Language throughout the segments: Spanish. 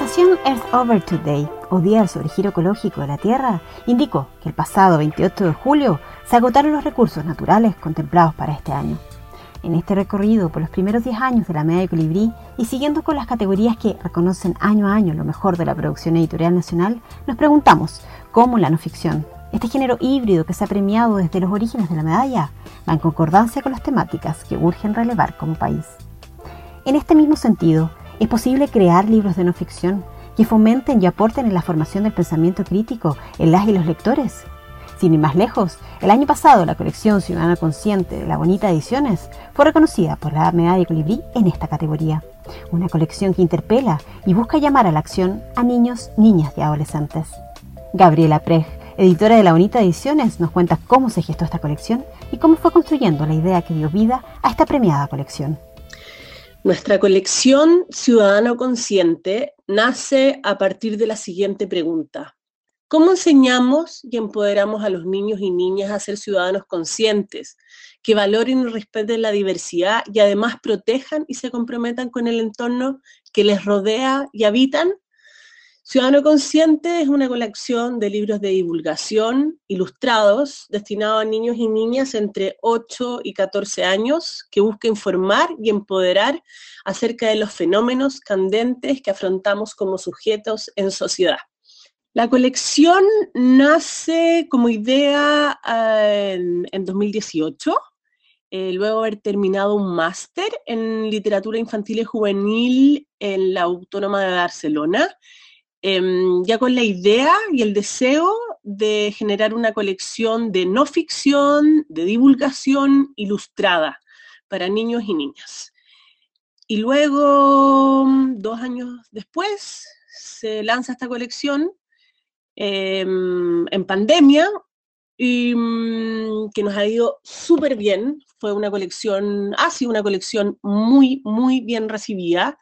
Organización Earth Over Today, o Día del Sobregiro Ecológico de la Tierra, indicó que el pasado 28 de julio se agotaron los recursos naturales contemplados para este año. En este recorrido por los primeros 10 años de la Medalla de Colibrí y siguiendo con las categorías que reconocen año a año lo mejor de la producción editorial nacional, nos preguntamos cómo la no ficción, este género híbrido que se ha premiado desde los orígenes de la medalla, va en concordancia con las temáticas que urgen relevar como país. En este mismo sentido, es posible crear libros de no ficción que fomenten y aporten en la formación del pensamiento crítico en las y los lectores. Sin ir más lejos, el año pasado la colección Ciudadana Consciente de la Bonita Ediciones fue reconocida por la Medalla de Colibrí en esta categoría. Una colección que interpela y busca llamar a la acción a niños, niñas y adolescentes. Gabriela Prej, editora de la Bonita Ediciones, nos cuenta cómo se gestó esta colección y cómo fue construyendo la idea que dio vida a esta premiada colección. Nuestra colección Ciudadano Consciente nace a partir de la siguiente pregunta. ¿Cómo enseñamos y empoderamos a los niños y niñas a ser ciudadanos conscientes, que valoren y respeten la diversidad y además protejan y se comprometan con el entorno que les rodea y habitan? Ciudadano Consciente es una colección de libros de divulgación ilustrados destinados a niños y niñas entre 8 y 14 años que busca informar y empoderar acerca de los fenómenos candentes que afrontamos como sujetos en sociedad. La colección nace como idea eh, en, 2018, eh, luego de haber terminado un máster en literatura infantil y juvenil en la Autónoma de Barcelona Em, ya con la idea y el deseo de generar una colección de no ficción, de divulgación ilustrada para niños y niñas. Y luego, dos años después, se lanza esta colección em, en pandemia y mm, que nos ha ido súper bien. Fue una colección, ha sido una colección muy, muy bien recibida.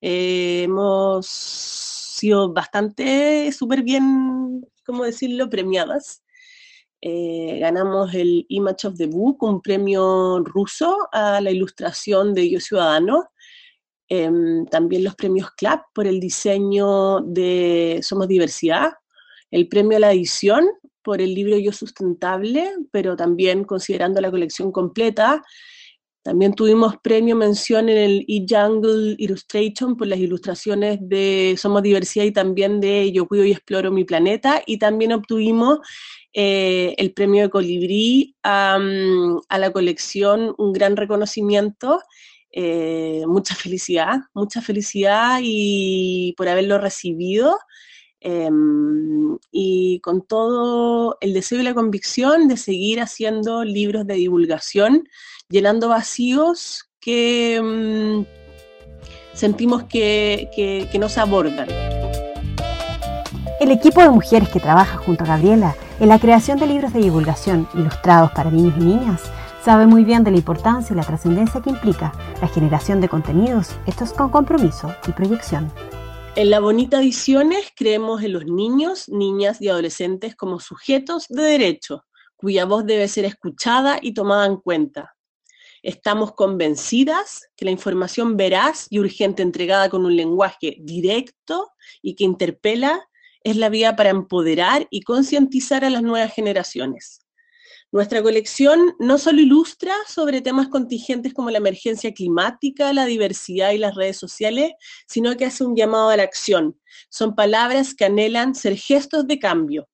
Eh, hemos sido bastante, súper bien, ¿cómo decirlo?, premiadas. Eh, ganamos el Image of the Book, un premio ruso a la ilustración de Yo Ciudadano. Em, también los premios CLAP por el diseño de Somos Diversidad. El premio a la edición por el libro Yo Sustentable, pero también considerando la colección completa, también tuvimos premio mención en el e-Jungle Illustration por las ilustraciones de Somos Diversidad y también de Yo Cuido y Exploro Mi Planeta. Y también obtuvimos eh, el premio de Colibrí a la colección, un gran reconocimiento. Eh, mucha felicidad, mucha felicidad y por haberlo recibido. Em, y con todo el deseo y la convicción de seguir haciendo libros de divulgación llenando vacíos que mm, sentimos que, que, no se abordan. El equipo de mujeres que trabaja junto a Gabriela en la creación de libros de divulgación ilustrados para niños y niñas sabe muy bien de la importancia y la trascendencia que implica la generación de contenidos estos con compromiso y proyección. En la Bonita Ediciones creemos en los niños, niñas y adolescentes como sujetos de derecho, cuya voz debe ser escuchada y tomada en cuenta, Estamos convencidas que la información veraz y urgente entregada con un lenguaje directo y que interpela es la vía para empoderar y concientizar a las nuevas generaciones. Nuestra colección no solo ilustra sobre temas contingentes como la emergencia climática, la diversidad y las redes sociales, sino que hace un llamado a la acción. Son palabras que anhelan ser gestos de cambio,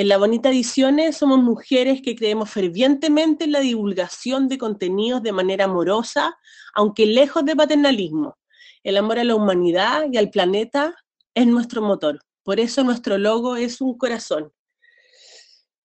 en La Bonita Ediciones somos mujeres que creemos fervientemente en la divulgación de contenidos de manera amorosa, aunque lejos de paternalismo. El amor a la humanidad y al planeta es nuestro motor. Por eso nuestro logo es un corazón.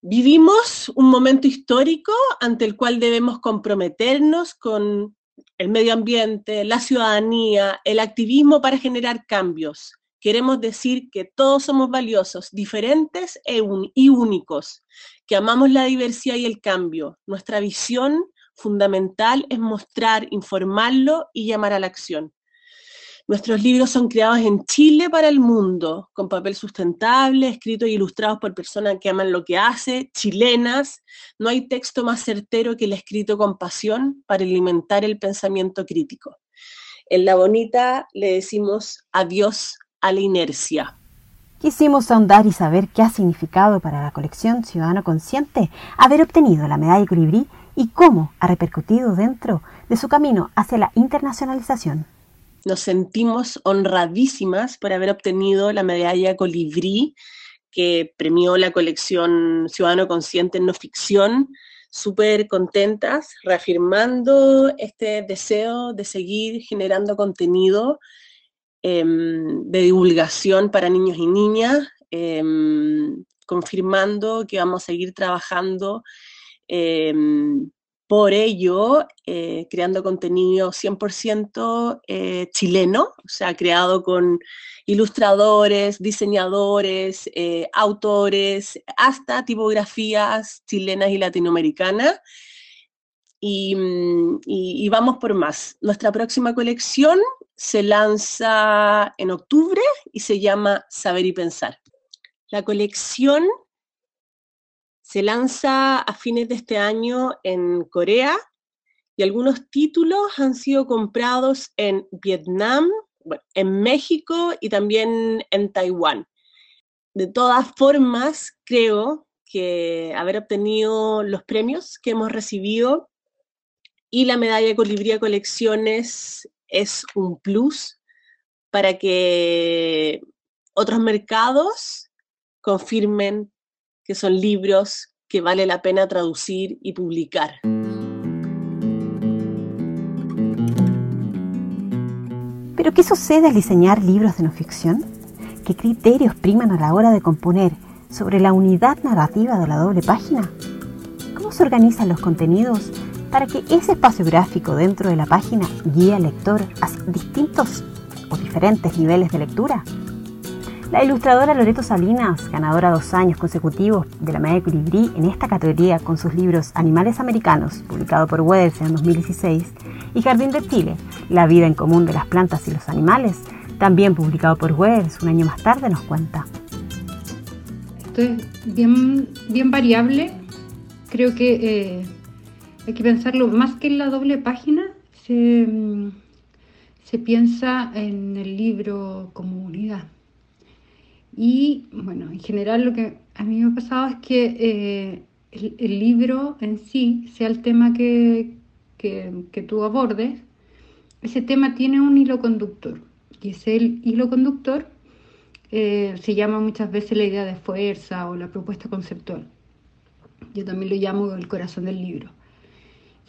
Vivimos un momento histórico ante el cual debemos comprometernos con el medio ambiente, la ciudadanía, el activismo para generar cambios. Queremos decir que todos somos valiosos, diferentes e y únicos, que amamos la diversidad y el cambio. Nuestra visión fundamental es mostrar, informarlo y llamar a la acción. Nuestros libros son creados en Chile para el mundo, con papel sustentable, escritos y ilustrados por personas que aman lo que hace, chilenas. No hay texto más certero que el escrito con pasión para alimentar el pensamiento crítico. En La Bonita le decimos adiós a la inercia. Quisimos ahondar y saber qué ha significado para la colección Ciudadano Consciente haber obtenido la medalla Colibrí y cómo ha repercutido dentro de su camino hacia la internacionalización. Nos sentimos honradísimas por haber obtenido la medalla Colibrí que premió la colección Ciudadano Consciente en no ficción, súper contentas, reafirmando este deseo de seguir generando contenido de divulgación para niños y niñas, em, confirmando que vamos a seguir trabajando em, por ello, eh, creando contenido 100% eh, chileno, o sea, creado con ilustradores, diseñadores, eh, autores, hasta tipografías chilenas y latinoamericanas. Y, vamos por más. Nuestra próxima colección se lanza en octubre y se llama Saber y Pensar. La colección se lanza a fines de este año en Corea y algunos títulos han sido comprados en Vietnam, en México y también en Taiwán. De todas formas, creo que haber obtenido los premios que hemos recibido y la medalla Colibría Colecciones es un plus para que otros mercados confirmen que son libros que vale la pena traducir y publicar. ¿Pero qué sucede al diseñar libros de no ficción? ¿Qué criterios priman a la hora de componer sobre la unidad narrativa de la doble página? ¿Cómo se organizan los contenidos para que ese espacio gráfico dentro de la página guíe al lector a distintos o diferentes niveles de lectura? La ilustradora Loreto Salinas, ganadora dos años consecutivos de la medalla Colibrí en esta categoría con sus libros Animales Americanos, publicado por Wells en 2016, y Jardín de Chile, La vida en común de las plantas y los animales, también publicado por Wells un año más tarde, nos cuenta. Esto es bien, bien variable. Creo que eh, hay que pensarlo más que en la doble página. Se, mm, se piensa en el libro como unidad y bueno, en general lo que a mí me ha pasado es que eh, el, libro en sí, sea el tema que, que, tú abordes, ese tema tiene un hilo conductor. Y ese hilo conductor eh, se llama muchas veces la idea de fuerza o la propuesta conceptual. Yo también lo llamo el corazón del libro.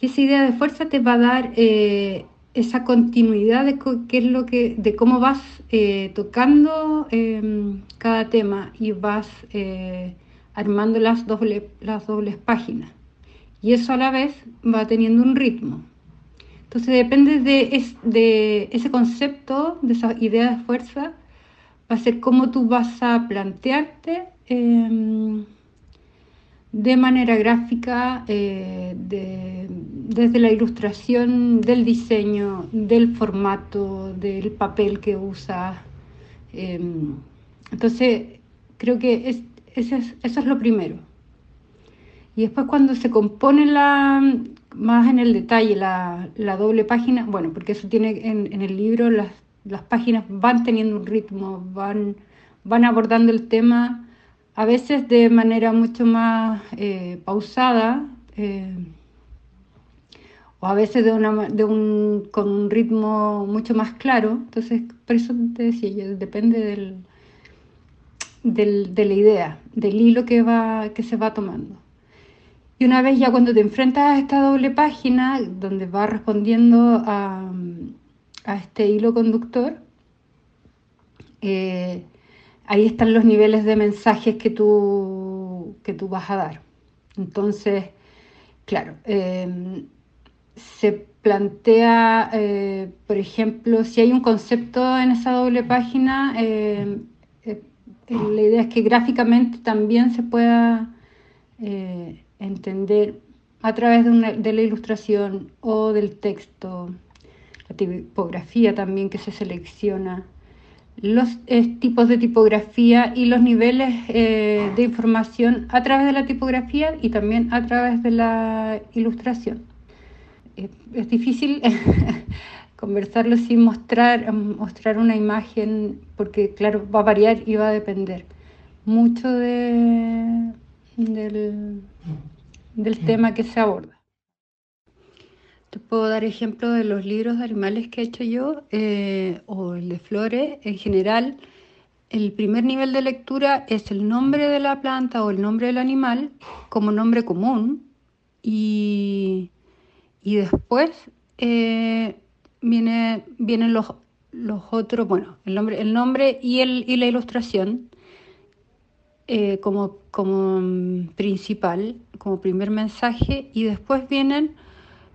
Esa idea de fuerza te va a dar eh, esa continuidad de qué es lo que, de cómo vas eh, tocando em, cada tema y vas eh, armando las, doble, las dobles páginas. Y eso a la vez va teniendo un ritmo. Entonces depende de, de ese concepto, de esa idea de fuerza, va a ser cómo tú vas a plantearte em, de manera gráfica, eh, desde la ilustración, del diseño, del formato, del papel que usa. Em, entonces, creo que es, eso, es, lo primero. Y después cuando se compone la, más en el detalle la, doble página, bueno, porque eso tiene en, el libro, las, las, páginas van teniendo un ritmo, van, van abordando el tema a veces de manera mucho más eh, pausada eh, o a veces de, una, de un, con un ritmo mucho más claro. Entonces, por eso te decía depende del, del, de la idea, del hilo que, va, que se va tomando. Y una vez ya cuando te enfrentas a esta doble página, donde va respondiendo a, a este hilo conductor, eh, ahí están los niveles de mensajes que tú, que tú vas a dar. Entonces, claro, em, se plantea, eh, por ejemplo, si hay un concepto en esa doble página, eh, la idea es que gráficamente también se pueda entender a través de, la ilustración o del texto, la tipografía también que se selecciona, los tipos de tipografía y los niveles eh, de información a través de la tipografía y también a través de la ilustración. es difícil conversarlo sin mostrar, mostrar una imagen porque claro, va a variar y va a depender mucho de, del, del tema que se aborda. Puedo dar ejemplo de los libros de animales que he hecho yo eh, o el de flores. En general, el primer nivel de lectura es el nombre de la planta o el nombre del animal como nombre común y, después eh, viene, vienen los, los otros, bueno, el nombre, el nombre y, el, y la ilustración eh, como, como mm, principal, como primer mensaje, y después vienen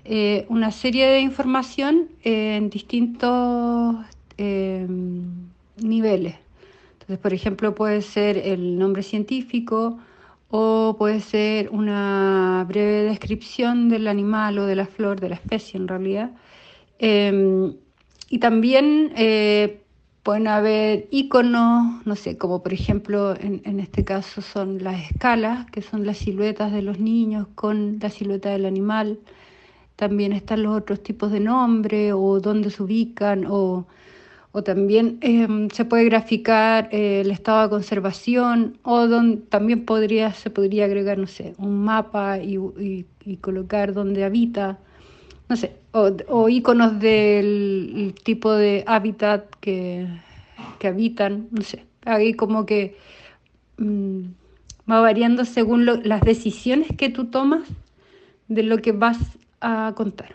eh, una serie de información en distintos eh, niveles. Entonces, por ejemplo, puede ser el nombre científico o puede ser una breve descripción del animal o de la flor, de la especie en realidad. Em, y también Pueden haber iconos, no sé, como por ejemplo en, este caso son las escalas, que son las siluetas de los niños con la silueta del animal. También están los otros tipos de nombre o dónde se ubican o, también em, se puede graficar eh, el estado de conservación o también podría, se podría agregar, no sé, un mapa y, y colocar dónde habita no sé, o, iconos del tipo de hábitat que, habitan, no sé, ahí como que mm, va variando según las decisiones que tú tomas de lo que vas a contar.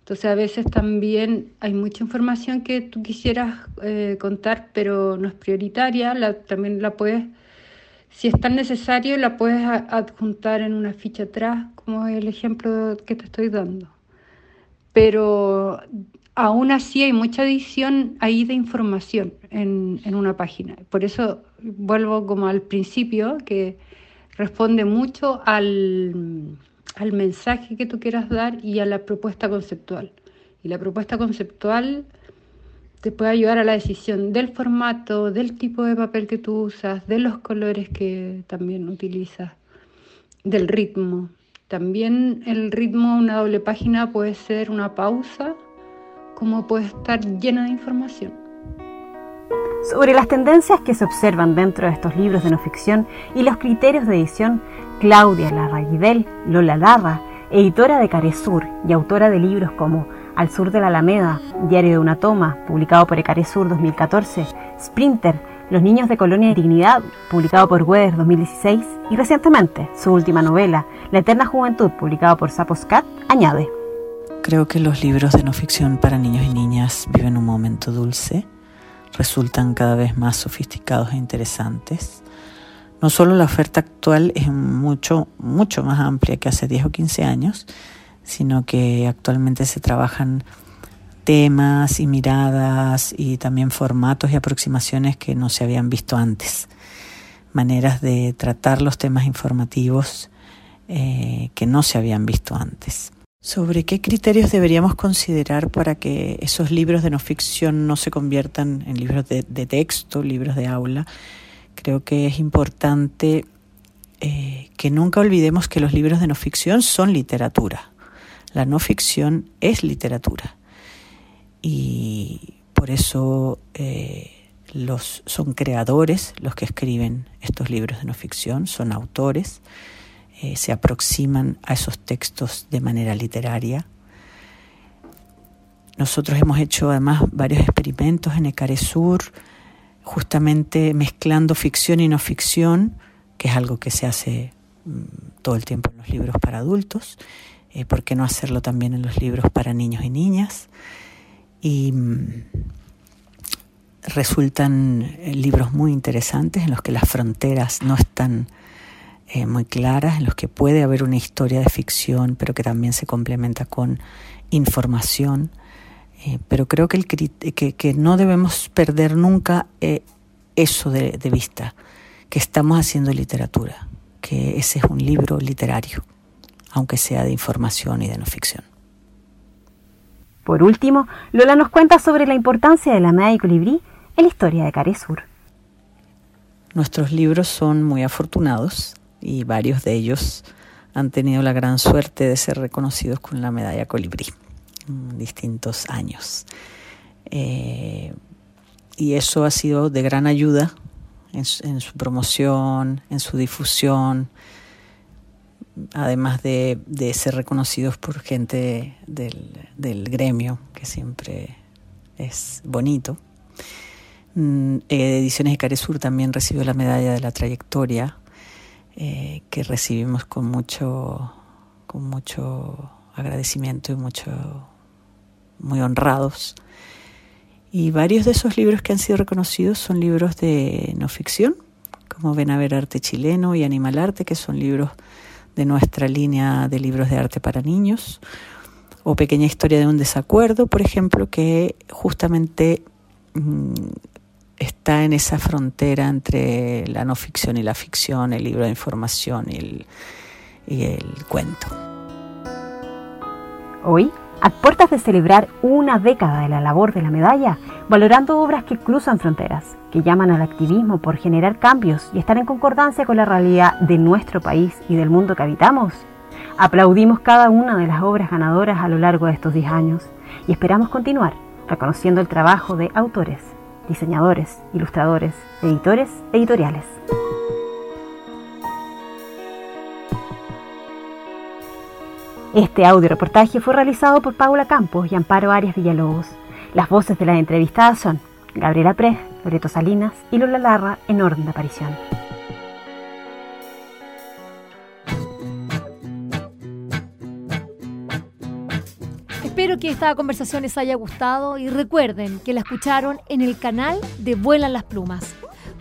Entonces a veces también hay mucha información que tú quisieras eh, contar, pero no es prioritaria, también la puedes, si es tan necesario, la puedes adjuntar en una ficha atrás como el ejemplo que te estoy dando. Pero aún así hay mucha adición ahí de información en, una página. Por eso vuelvo como al principio, que responde mucho al, al mensaje que tú quieras dar y a la propuesta conceptual. Y la propuesta conceptual te puede ayudar a la decisión del formato, del tipo de papel que tú usas, de los colores que también utilizas, del ritmo. También el ritmo, una doble página puede ser una pausa, como puede estar llena de información. Sobre las tendencias que se observan dentro de estos libros de no ficción y los criterios de edición, Claudia Larraguidel, Lola Larra, editora de Caresur y autora de libros como Al sur de la Alameda, Diario de una toma, publicado por Ecaresur 2014, Sprinter, los niños de Colonia de Dignidad, publicado por Weather 2016, y recientemente su última novela, La Eterna Juventud, publicado por Sapos Cat, añade. Creo que los libros de no ficción para niños y niñas viven un momento dulce, resultan cada vez más sofisticados e interesantes. No solo la oferta actual es mucho, mucho más amplia que hace 10 o 15 años, sino que actualmente se trabajan temas y miradas y también formatos y aproximaciones que no se habían visto antes, maneras de tratar los temas informativos eh, que no se habían visto antes. ¿Sobre qué criterios deberíamos considerar para que esos libros de no ficción no se conviertan en libros de, texto, libros de aula? Creo que es importante eh, que nunca olvidemos que los libros de no ficción son literatura. La no ficción es literatura y por eso eh, son creadores los que escriben estos libros de no ficción, son autores, eh, se aproximan a esos textos de manera literaria. Nosotros hemos hecho además varios experimentos en Ecaresur, justamente mezclando ficción y no ficción, que es algo que se hace mm, todo el tiempo en los libros para adultos, eh, ¿por qué no hacerlo también en los libros para niños y niñas? y mm, resultan eh, libros muy interesantes en los que las fronteras no están eh, muy claras en los que puede haber una historia de ficción, pero que también se complementa con información. Eh, pero creo que, el, que, que, no debemos perder nunca eh, eso de, de vista, que estamos haciendo literatura, que ese es un libro literario, aunque sea de información y de no ficción. Por último, Lola nos cuenta sobre la importancia de la medalla y colibrí en la historia de Caresur. Nuestros libros son muy afortunados y varios de ellos han tenido la gran suerte de ser reconocidos con la medalla colibrí distintos años. Eh, y eso ha sido de gran ayuda en su, promoción, en su difusión, además de, ser reconocidos por gente del, gremio, que siempre es bonito. Mm, Ediciones de Caresur también recibió la medalla de la trayectoria eh, que recibimos con mucho, con mucho agradecimiento y mucho, muy honrados. Y varios de esos libros que han sido reconocidos son libros de no ficción, como Ven a ver arte chileno y Animal Arte, que son libros de nuestra línea de libros de arte para niños, o Pequeña Historia de un Desacuerdo, por ejemplo, que justamente mm, está en esa frontera entre la no ficción y la ficción, el libro de información y el, y el cuento. Hoy, a puertas de celebrar una década de la labor de la medalla, valorando obras que cruzan fronteras, que llaman al activismo por generar cambios y estar en concordancia con la realidad de nuestro país y del mundo que habitamos, aplaudimos cada una de las obras ganadoras a lo largo de estos 10 años y esperamos continuar reconociendo el trabajo de autores, diseñadores, ilustradores, editores, editoriales. Este audio reportaje fue realizado por Paula Campos y Amparo Arias Villalobos. Las voces de las entrevistadas son Gabriela Pres, Loreto Salinas y Lola Larra en orden de aparición. Espero que esta conversación les haya gustado y recuerden que la escucharon en el canal de Vuelan las Plumas.